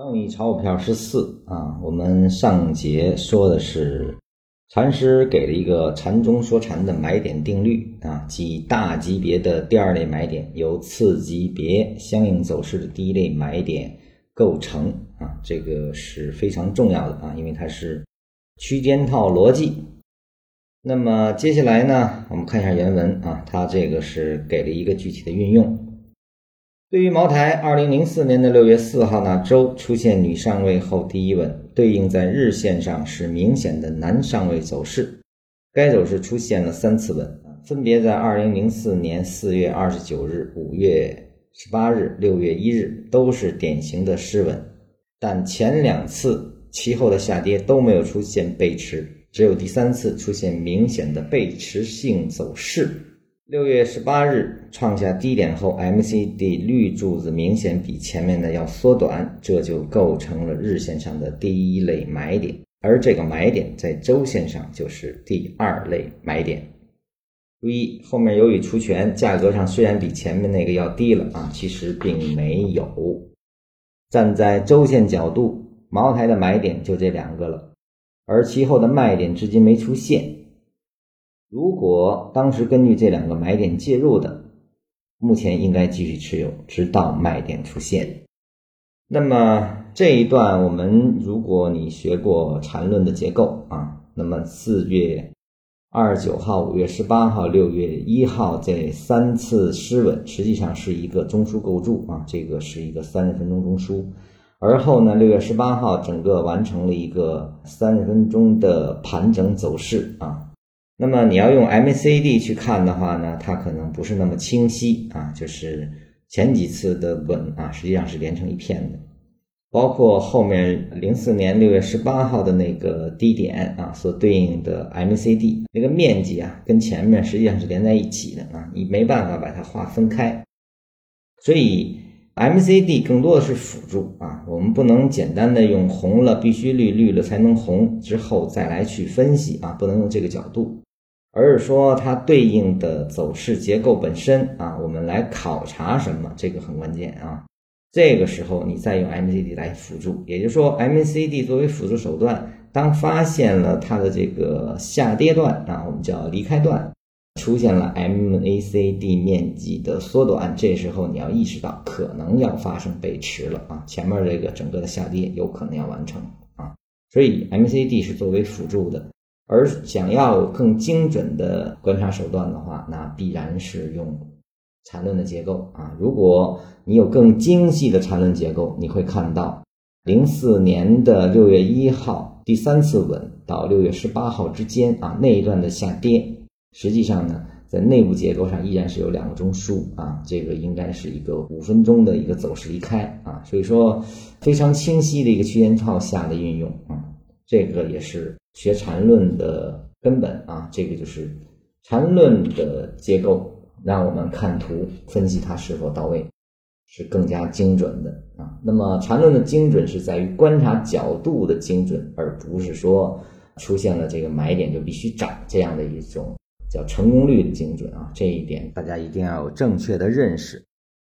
创意炒股票十四啊，我们上节说的是禅师给了一个禅中说禅的买点定律啊，即大级别的第二类买点由次级别相应走势的第一类买点构成啊，这个是非常重要的啊，因为它是区间套逻辑。那么接下来呢，我们看一下原文啊，它这个是给了一个具体的运用。对于茅台，二零零四年的六月四号那周出现女上位后第一稳，对应在日线上是明显的男上位走势。该走势出现了三次稳，分别在二零零四年四月二十九日、五月十八日、六月一日，都是典型的失稳。但前两次其后的下跌都没有出现背驰，只有第三次出现明显的背驰性走势。六月十八日创下低点后，M C D 绿柱子明显比前面的要缩短，这就构成了日线上的第一类买点，而这个买点在周线上就是第二类买点。注意，后面由于除权，价格上虽然比前面那个要低了啊，其实并没有。站在周线角度，茅台的买点就这两个了，而其后的卖点至今没出现。如果当时根据这两个买点介入的，目前应该继续持有，直到卖点出现。那么这一段，我们如果你学过缠论的结构啊，那么四月二十九号、五月十八号、六月一号这三次失稳，实际上是一个中枢构筑啊，这个是一个三十分钟中枢。而后呢，六月十八号整个完成了一个三十分钟的盘整走势啊。那么你要用 MACD 去看的话呢，它可能不是那么清晰啊，就是前几次的稳啊，实际上是连成一片的，包括后面零四年六月十八号的那个低点啊，所对应的 MACD 那个面积啊，跟前面实际上是连在一起的啊，你没办法把它划分开，所以 MACD 更多的是辅助啊，我们不能简单的用红了必须绿，绿了才能红之后再来去分析啊，不能用这个角度。而是说它对应的走势结构本身啊，我们来考察什么，这个很关键啊。这个时候你再用 MACD 来辅助，也就是说 MACD 作为辅助手段，当发现了它的这个下跌段啊，我们叫离开段，出现了 MACD 面积的缩短，这时候你要意识到可能要发生背驰了啊，前面这个整个的下跌有可能要完成啊，所以 MACD 是作为辅助的。而想要更精准的观察手段的话，那必然是用缠论的结构啊。如果你有更精细的缠论结构，你会看到零四年的六月一号第三次稳到六月十八号之间啊那一段的下跌，实际上呢，在内部结构上依然是有两个中枢啊，这个应该是一个五分钟的一个走势离开啊，所以说非常清晰的一个区间套下的运用啊。这个也是学禅论的根本啊，这个就是禅论的结构，让我们看图分析它是否到位，是更加精准的啊。那么禅论的精准是在于观察角度的精准，而不是说出现了这个买点就必须涨这样的一种叫成功率的精准啊。这一点大家一定要有正确的认识。